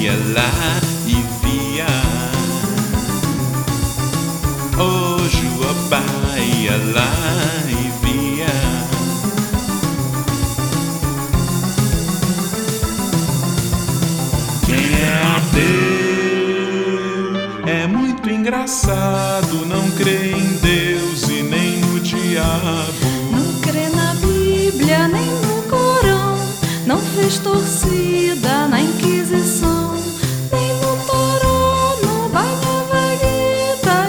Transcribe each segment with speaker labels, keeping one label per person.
Speaker 1: ia lá e via. Oh, Juabá ia lá e via. Quem é ateu é muito engraçado, não crê em Deus e nem no diabo.
Speaker 2: Não fez torcida na Inquisição. Nem no Toró, no Bhagavad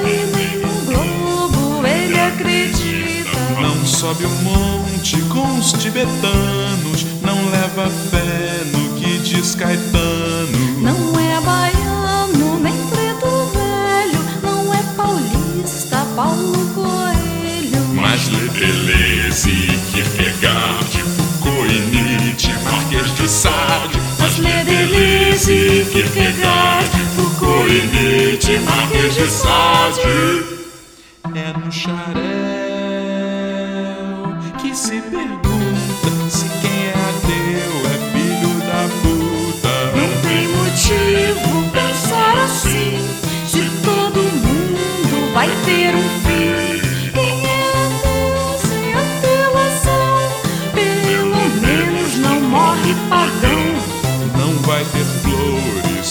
Speaker 2: e nem no Globo ele acredita.
Speaker 1: Não sobe o monte com os tibetanos, não leva fé no que diz Caetano.
Speaker 2: Não é baiano, nem preto velho. Não é paulista, Paulo Coelho.
Speaker 3: Mas lê Deleuze, Kierkegaard, Deleuze, Kierkegaard, Foucault e Nietzsche, Marquês de.
Speaker 1: É no xarel que se pergunta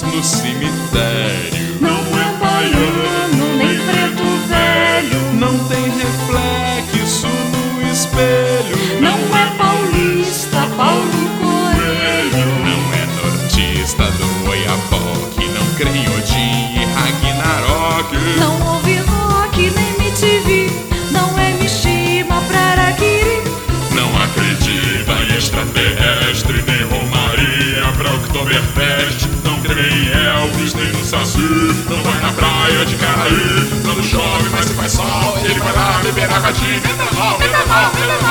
Speaker 1: no cemitério.
Speaker 2: Não é baiano, nem preto velho.
Speaker 1: Não tem reflexo no espelho.
Speaker 2: Não é paulista, Paulo Coelho.
Speaker 1: Não é nortista do Oiapoque. Não crê em Odin e Ragnarok.
Speaker 2: Não ouve rock, nem MTV. Não é Mishima pra Araquiri.
Speaker 3: Não acredita em extraterrestre, nem Romaria pra Oktoberfest. Saci. Não vai na praia de Caraí. Quando chove, mas se faz sol, ele vai lá beber água de vendaval, vendaval, vendaval.